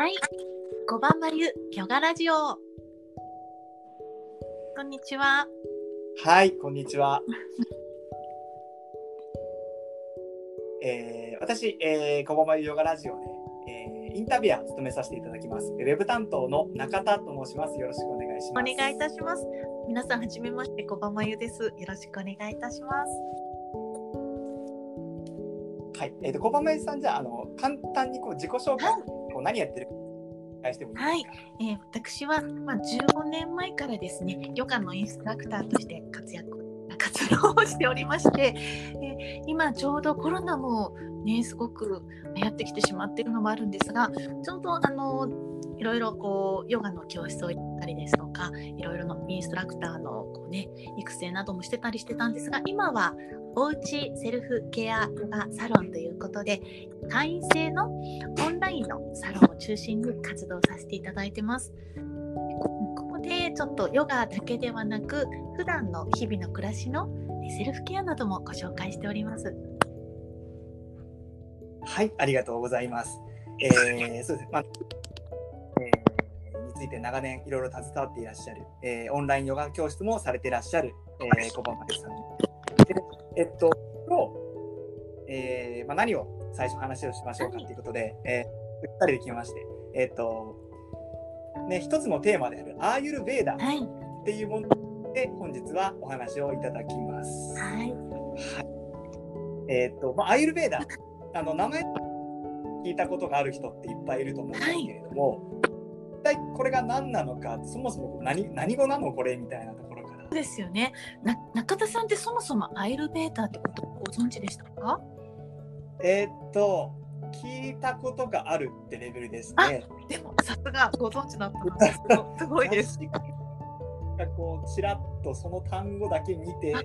はい。五番眉ヨガラジオ。こんにちは。はい、こんにちは。えー、私、えー、こばまゆヨガラジオで、えー、インタビュアーを務めさせていただきます。ウェブ担当の中田と申します。よろしくお願いしおます。願いいたします。皆さんはじめまして、五番眉です。よろしくお願いいたします。はい、えっ、と、こばまゆさん、じゃあ、あの、簡単にこう自己紹介、何やってるか。はい、えー私はまあ15年前からですね、ヨガのインストラクターとして活躍活動をしておりまして、えー今ちょうどコロナもねすごくやってきてしまっているのもあるんですが、ちょうどあのいろいろこうヨガの教室を行ったりですとか、いろいろのインストラクターのこうね育成などもしてたりしてたんですが、今はおうちセルフケアヨガサロンということで会員制のオンラインのサロンを中心に活動させていただいてます。ここでちょっとヨガだけではなく普段の日々の暮らしのセルフケアなどもご紹介しております。はい、ありがとうございます。えー、そうですね。まあ、ついて長年いろいろ携わっていらっしゃる、えー、オンラインヨガ教室もされていらっしゃる、えー、小浜さん。でえっと、えー、まあ、何を最初話をしましょうかということで、えー、2人で決めまして、えっと、ね、一つのテーマであるアーユルベーダっはい、ていうもので本日はお話をいただきます。はい、はい。えーっと、まあ、アイルベーダ、あの名前聞いたことがある人っていっぱいいると思うんですけれども、一体これが何なのか、そもそも何何語なのこれみたいなところから。ですよね。な中田さんってそもそもアイルベーターってことをご存知でしたか？えーっと、聞いたことがあるってレベルですね。でもさすがご存知だったのですご すごいです。確かにこうちらっとその単語だけ見てあ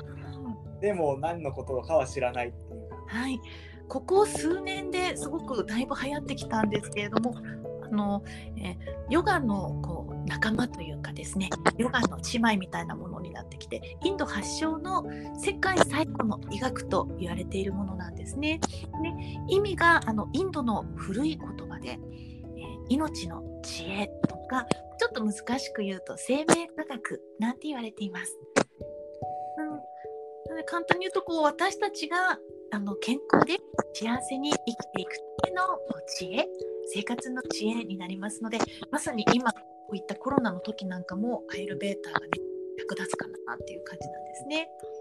でも何のことかは知らないっていうかはい、ここ数年ですごくだいぶ流行ってきたんですけれどもあの、えヨガのこう仲間というかですねヨガの姉妹みたいなものになってきてインド発祥の世界最古の医学と言われているものなんですね。ね意味があのインドの古い言葉で、え命の知恵とかちょっと難しく言うと生命科学なんて言われています。うん簡単に言うとこう私たちがあの健康で幸せに生きていくための知恵生活の知恵になりますのでまさに今こういったコロナの時なんかもアイルベーターがね役立つかなっていう感じなんですね。うん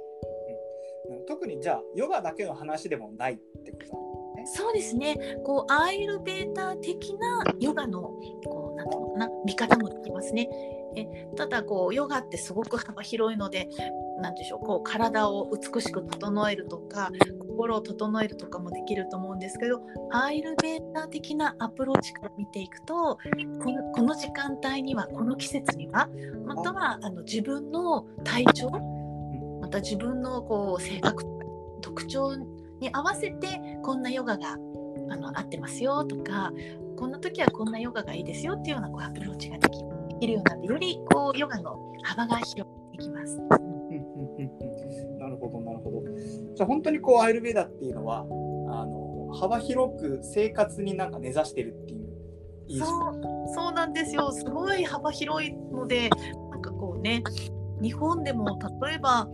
特にじゃあヨガだけの話でもないってことだそうですねこうアイルベーター的なヨガのこうなんていうのかな見方もできますね。えただこうヨガってすごく幅広いのでなんでしょうこう体を美しく整えるとか心を整えるとかもできると思うんですけどアイルベーター的なアプローチから見ていくとこのこの時間帯にはこの季節にはまたはあ。の自分の体調また自分のこう性格特徴に合わせてこんなヨガがあの合ってますよとかこんな時はこんなヨガがいいですよっていうようなこうアプローチができできるようになってよりこうヨガの幅が広がっていきます。なるほどなるほど。じゃあ本当にこうアイルベーダっていうのはあの幅広く生活になんか根ざしてるっていうそうそうなんですよ。すごい幅広いのでなんかこうね日本でも例えば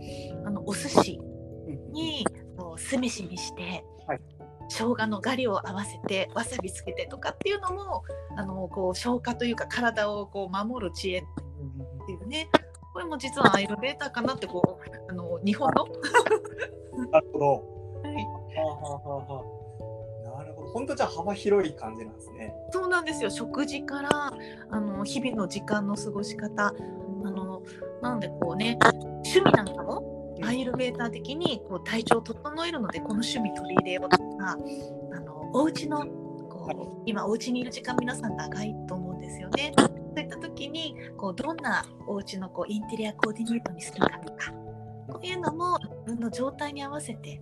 あのお寿司うんにこう酢飯にして、はい。生姜のガリを合わせてわさびつけてとかっていうのもあのこう消化というか体をこう守る知恵っていうねこれも実はアイルベーターかなってこうあの日本の、なるほど。はい、はあはあはなるほど。本当じゃあ幅広い感じなんですね。そうなんですよ食事からあの日々の時間の過ごし方あのなのでこうね趣味なんかもアイルベーター的にこう体調を整えるのでこの趣味取り入れようとかあのお家のこう今お家にいる時間皆さん長いと思うんですよね。そういった時にこうどんなお家のこうインテリアコーディネートにするかとかこういうのも自分の状態に合わせて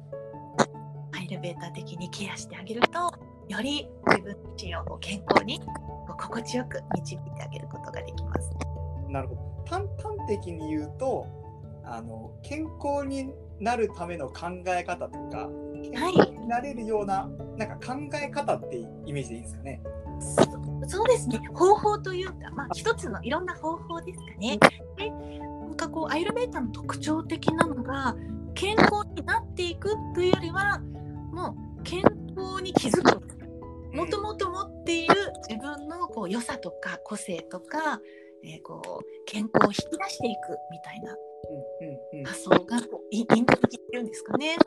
アイルベーター的にケアしてあげるとより自分自身を健康に心地よく導いてあげることができます。なるほど。端端的に言うとあの健康になるための考え方とか健康になれるような、なんか考え方ってイメージでいいですかね？そそうですね方法というか、まあ、一つのいろんな方法ですかね。でなんかこうアイルベータの特徴的なのが健康になっていくというよりはもう健康に気づくもともと持っている自分のこう良さとか個性とか、えー、こう健康を引き出していくみたいな発想がこうインド的っていうんですかね。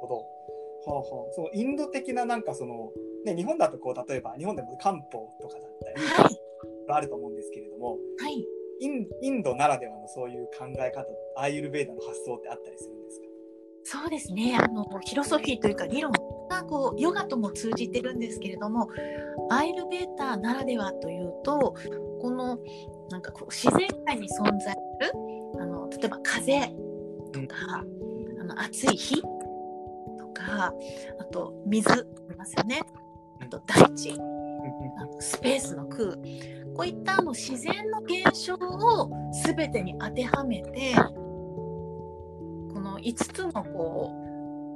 ほどはあはあ、そのインド的ななんかその、ね、日本だとこう例えば日本でも漢方とかだったり、はい、あると思うんですけれども、はい、インインドならではのそういう考え方アーユルベーダの発想ってあったりするんですか？そうですね。あのフィロソフィーというか理論がこうヨガとも通じてるんですけれどもアイルベータならではというとこのなんかこう自然界に存在するあの例えば風とか、うん、あの暑い日とかあと水ありますよねあと大地あのスペースの空こういったあの自然の現象を全てに当てはめてこの5つのこう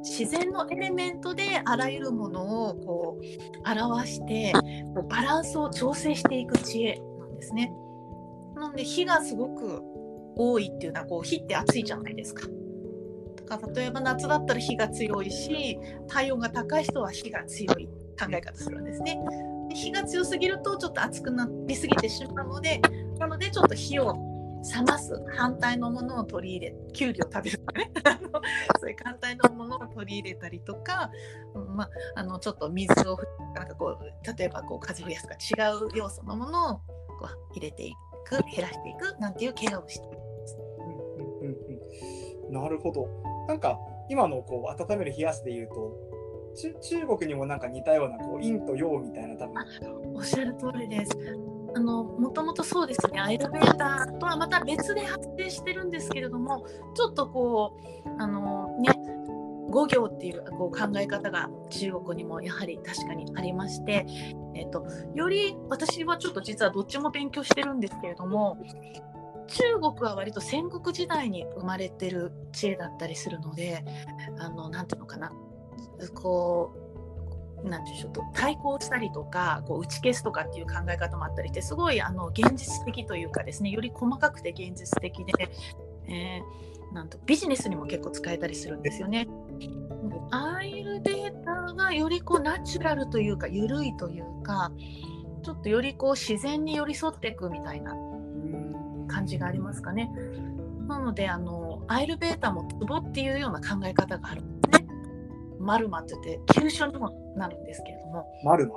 自然のエレメントであらゆるものをこう表してこうバランスを調整していく知恵なんですね。なので火がすごく多いっていうのはこう火って暑いじゃないですか。か例えば夏だったら火が強いし体温が高い人は火が強い考え方するんですね。火が強すぎるとちょっと熱くなりすぎてしまうのでなのでちょっと火を冷ます反対のものを取り入れきゅうりを食べるとかね そういう反対のものを取り入れたりとか、うんまあ、あのちょっと水をなんかこう例えばこう風邪を増やすか違う要素のものをこう入れていく減らしていくなんていうケアをしています。なるほどなんか今のこう温める冷やすでいうと中国にもなんか似たようなこう陰と陽みたいな多分。おっしゃる通りです。あのもともとそうですね。アイルベーターとはまた別で発生してるんですけれどもちょっとこうあのね五行っていうこう考え方が中国にもやはり確かにありまして、えーと、より私はちょっと実はどっちも勉強してるんですけれども中国は割と戦国時代に生まれてる知恵だったりするのであのなんていうのかな。こうなんていうんでしょう対抗したりとかこう打ち消すとかっていう考え方もあったりしてすごいあの現実的というかですねより細かくて現実的で、えー、なんとビジネスにも結構使えたりするんですよね。アイルデータがよりこうナチュラルというか緩いというかちょっとよりこう自然に寄り添っていくみたいな。感じがありますかね。なのであのアイルベータもツボっていうような考え方があるんですね。マルマって言って急所にもなるんですけれどもマルマ？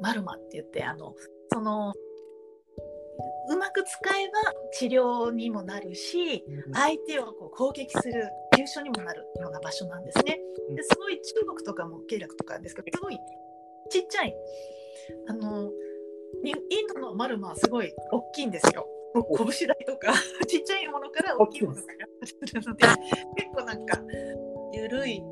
マルマって言ってあのそのうまく使えば治療にもなるし、相手をこう攻撃する急所にもなるような場所なんですね。ですごい中国とかも経絡とかですけどすごいちっちゃいあのインドのマルマはすごい大きいんですよ。拳台とか ちっちゃいものから大きいもの。がするので 結構なんか緩い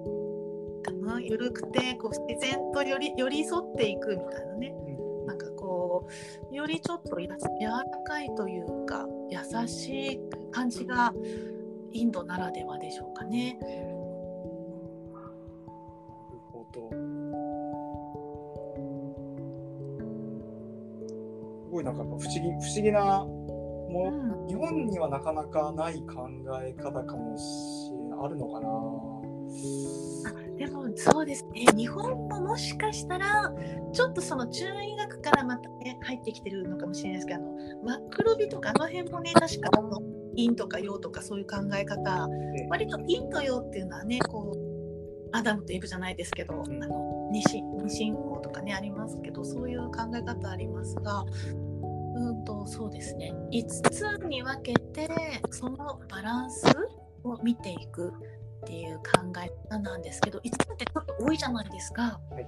かな緩くてこう自然とより寄り添っていくみたいなね、うん、なんかこうよりちょっとや柔らかいというか優しい感じがインドならではでしょうかね。なるほど。すごいなんか不思議不思議なもの、うん、日本にはなかなかない考え方かもしれないあるのかな。でもそうですね。日本ももしかしたらちょっとその中医学からまたね入ってきてるのかもしれないですけどマクロビとかあの辺もね確かあの陰とか陽とかそういう考え方割と陰と陽っていうのはねこうアダムとイブじゃないですけど、あの二進二進法とかねありますけどそういう考え方ありますがうんとそうですね5つに分けてそのバランスを見ていくっていう考え方なんですけど5つってちょっと多いじゃないですか。はい、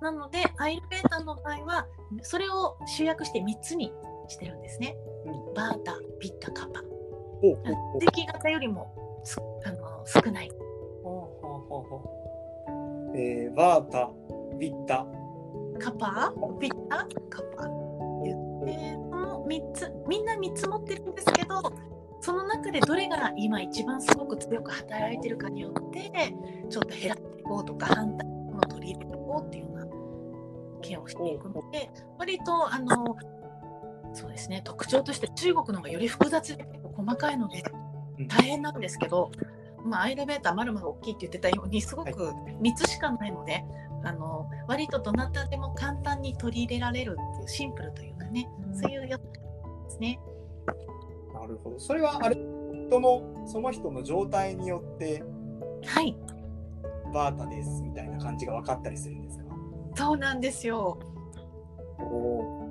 なのでアイルベータの場合はそれを集約して3つにしてるんですね。うん、バータ、ピッタ、カパ。敵型よりもあの少ない。えー、バータ、ビッタ、カパ、ビッタ、カパ？言って、この3つ、みんな3つ持ってるんですけど、その中でどれが今一番すごく強く働いてるかによってちょっと減らしていこうとか反対のを取り入れていこうっていうようなケアをしていくので割とあのそうですね特徴として中国の方がより複雑で細かいので大変なんですけど、まあ、アイルベーターまるまる大きいって言ってたようにすごく3つしかないので、あの割とどなたでも簡単に取り入れられるっていうシンプルというかね、そういうやつですね。なるほど。それはあれ人のその人の状態によってはいバータですみたいな感じが分かったりするんですか？そうなんですよ。お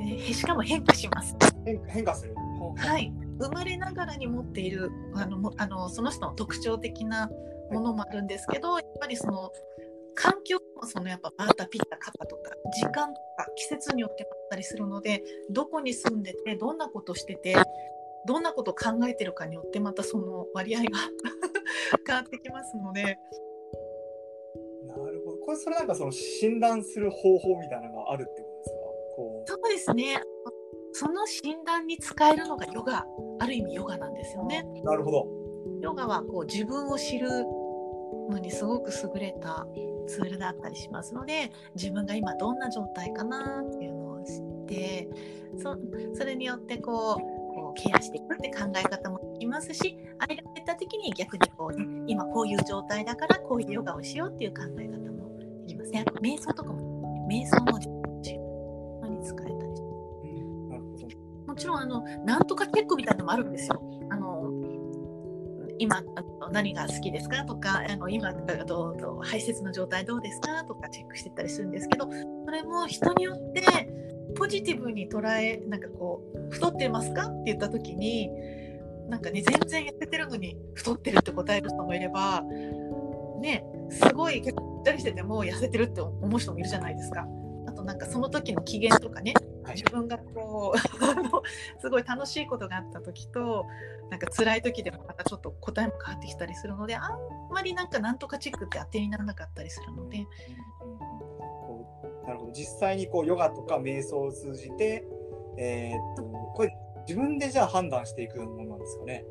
えしかも変化します。変変化する？はい。生まれながらに持っているあのもあのその人の特徴的なものもあるんですけど、やっぱりその環境もそのやっぱバータピッタカパとか時間とか季節によってもあったりするのでどこに住んでてどんなことしててどんなことを考えてるかによってまたその割合が 変わってきますのでなるほど。これそれなんかその診断する方法みたいなのがあるってことですか？こうそうですねその診断に使えるのがヨガある意味ヨガなんですよね。なるほど。ヨガはこう自分を知るのにすごく優れたツールだったりしますので自分が今どんな状態かなっていうのを知ってそそれによってこうこうケアしていくって考え方もできますしアイルベータ的に逆にこう、ね、今こういう状態だからこういうヨガをしようっていう考え方もできますね。あと瞑想とかも瞑想も自分に使えたりしうん、なるほど。もちろんあのなんとかチェックみたいなのもあるんですよ。今あの何が好きですか？とかあの今あどうどう排泄の状態どうですか？とかチェックしてったりするんですけどそれも人によってポジティブに捉えなんかこう太ってますか？って言った時になんかね全然痩せてるのに太ってるって答える人もいればねすごい結構ぽったりしてても痩せてるって思う人もいるじゃないですか。なんかその時の機嫌とかねはい自分がこう すごい楽しいことがあった時となんか辛い時でもまたちょっと答えも変わってきたりするのであんまりなんかなんとかチェックって当てにならなかったりするのでこうなるほど実際にこうヨガとか瞑想を通じて、えーっとこれ自分でじゃあ判断していくものなんですかね。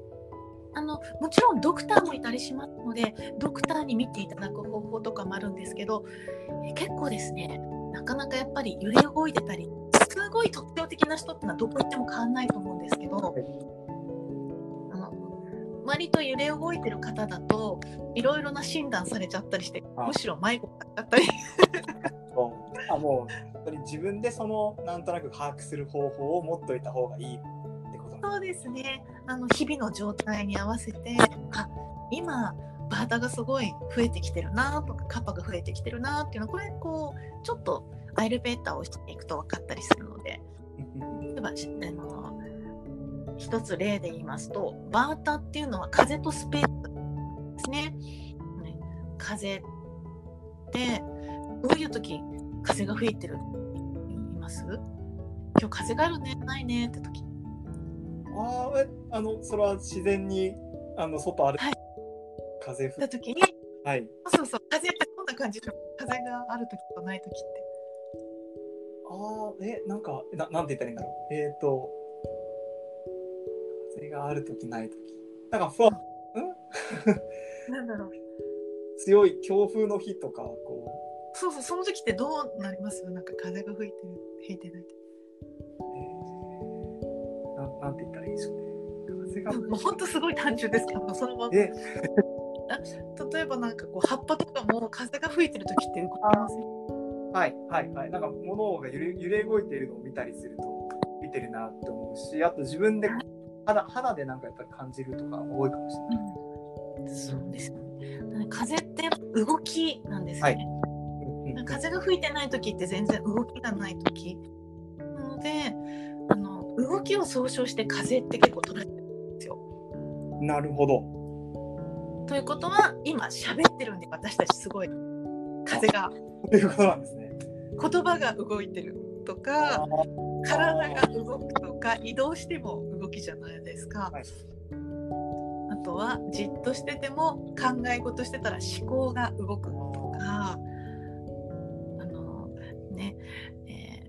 あのもちろんドクターもいたりしますのでドクターに見ていただく方法とかもあるんですけどえ結構ですねなかなかやっぱり揺れ動いてたりすごい特徴的な人ってのはどこ行っても変わんないと思うんですけど、あの割と揺れ動いてる方だといろいろな診断されちゃったりしてあ。むしろ迷子だったり。あもう本当に自分でそのなんとなく把握する方法を持っといた方がいいってことそうですね。あの日々の状態に合わせてあ今バータがすごい増えてきてるなとかカッパが増えてきてるなっていうのはこれこうちょっとアイルベーターをしていくと分かったりするので。例えばしあの一つ例で言いますとバータっていうのは風とスペースですね。ね風ってどういう時風が吹いてるいます？今日風があるねないねって時。あーえあのそれは自然にあの外歩く、はい風吹た時にはい。そうそう風ってこんな感じで風がある時とない時って。ああえなんかななんて言ったらいいんだろう。えっ、と風がある時ない時。なんかふわ なんだろう。強い強風の日とかこそうそうその時ってどうなります？なんか風が吹いてる吹いてない時。う、えー、なんなんて言ったらいいでしょうね。風がもうほんとすごい単純ですけどそのまま。え？例えばなんかこう葉っぱとかも風が吹いてる時って動きません。はいはいはい。なんか物が揺れ揺れ動いているのを見たりすると見てるなって思うしあと自分で肌肌でなんかやっぱり感じるとか多いかもしれない、そうですよね。風って動きなんですよね。うんうん風が吹いてない時って全然動きがない時。なのであの動きを総称して風って結構捉えてるんですよ。なるほどということは今喋ってるんで私たちすごい。風が。ということなんですね。言葉が動いてるとか体が動くとか移動しても動きじゃないですか。はい。あとはじっとしてても考え事してたら思考が動くとかあのね、えー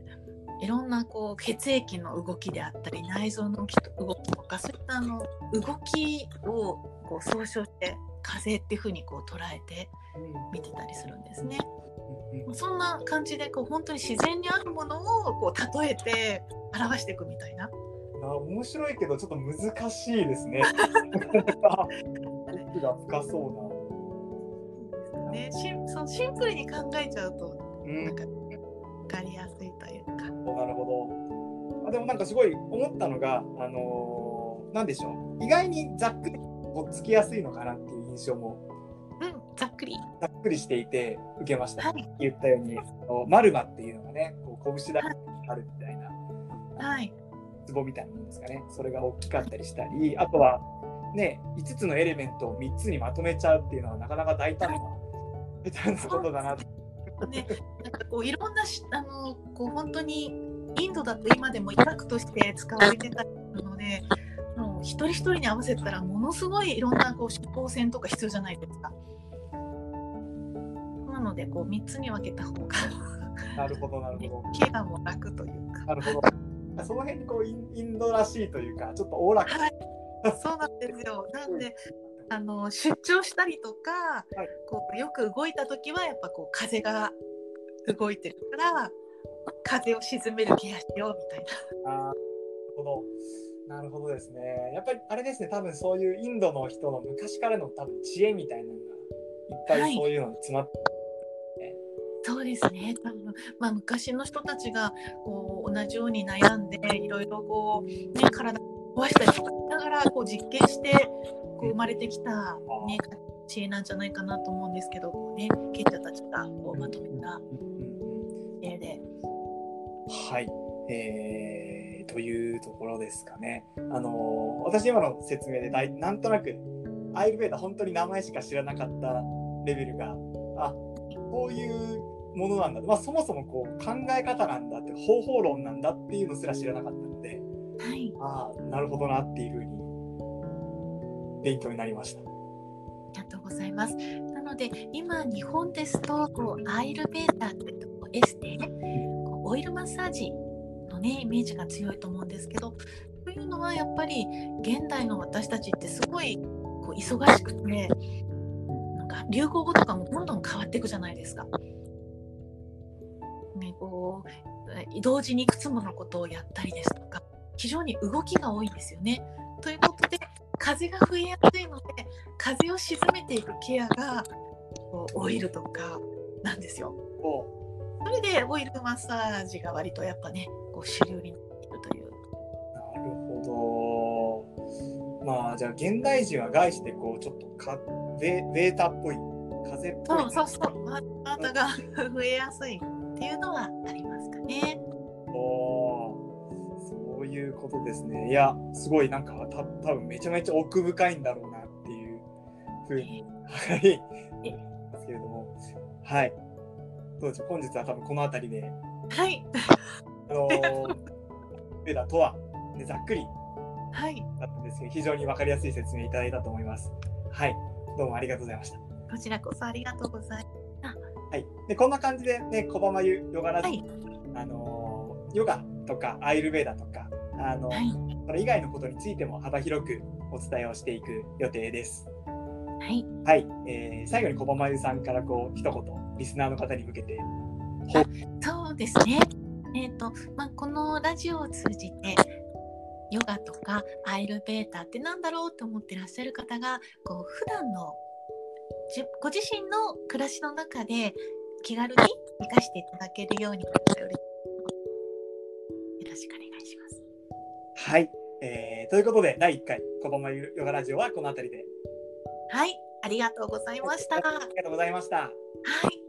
いろんなこう血液の動きであったり内臓の動きと動きとかそういったあの動きをこう総称して風っていうふうにこう捉えて見てたりするんですね。そんな感じでこう本当に自然にあるものをこう例えて表していくみたいな。あ面白いけどちょっと難しいですね。奥が深そうな。ね、シンそのシンプルに考えちゃうと、うん、なんか分かりやすいというか。なるほど。あでもなんかすごい思ったのが、あのー、なんでしょう意外にざっくりとっつきやすいのかなっていう印象も。ざっくり。ざっくりしていて受けました、はい、言ったようにマルマっていうのがねこう拳だけあるみたいな、はい、壺みたいなものですかね。それが大きかったりしたりあとはね5つのエレメントを3つにまとめちゃうっていうのはなかなか大胆なみたいな。ことだなね、なんかこういろんなしあのこう本当にインドだと今でも医学として使われてたのでもう一人一人に合わせたらものすごいいろんなこう指向線とか必要じゃないですか。なのでこう3つに分けた方がなるほどなるほど。ケアも楽というか。なるほど。その辺にこうインドらしいというかちょっとおおらか、はい、そうなんですよ。なんであの出張したりとか、はい、こうよく動いた時はやっぱこう風が動いてるから風を沈めるケアしようみたいな。あなるほど。なるほどですね。やっぱりあれですね、多分そういうインドの人の昔からの多分知恵みたいなのがいっぱいそういうのに詰まって、はいそうですね。多分、まあ、昔の人たちがこう同じように悩んでいろいろこう、ね、体壊したりとかしながらこう実験してこう生まれてきた、ね、知恵なんじゃないかなと思うんですけどこう、ね、賢者たちがこうまとめた知恵で。はい、えー、というところですかね。あの私今の説明でだいなんとなくアイルベーダ本当に名前しか知らなかったレベルがあこういうものなんだ、まあ、そもそもこう考え方なんだって方法論なんだっていうのすら知らなかったので、はい、ああなるほどなっていうふうに勉強になりました。ありがとうございます。なので今日本ですとこうアイルベータってエステ、オイルマッサージのねイメージが強いと思うんですけどというのはやっぱり現代の私たちってすごいこう忙しくてなんか流行語とかもどんどん変わっていくじゃないですか。ね、こう同時にいくつものことをやったりですとか非常に動きが多いんですよね。ということで風が増えやすいので風を沈めていくケアがこうオイルとかなんですよ。それでオイルマッサージが割とやっぱねこう主流になっているという。なるほど。まあじゃあ現代人は外してこうちょっとかベベータっぽい風っぽい。そうそうそう。またが増えやすい。っていうのはありますかね。おそういうことですね。いや、すごいなんかた多分めちゃめちゃ奥深いんだろうなっていうふうに、はい、ですけれども、はい。どうでしょう、本日は多分この辺りで、はい。あのベダとは、ね、ざっくりはい。だったんですけど、非常に分かりやすい説明いただいたと思います。はい。どうもありがとうございました。こちらこそありがとうございます。はい、でこんな感じでね小浜湯ヨガラジ、はい、あのヨガとかアイルベーダとかあの、はい、それ以外のことについても幅広くお伝えをしていく予定です。はい、はいえー、最後に小浜湯さんからこう一言リスナーの方に向けて。そうですね。えーとまあ、このラジオを通じてヨガとかアイルベータってなんだろうと思ってらっしゃる方がこう普段のご自身の暮らしの中で気軽に生かしていただけるようによろしくお願いします。はい、えー、ということで第1回子供ヨガラジオはこの辺りで。はい、ありがとうございました。ありがとうございました。はい。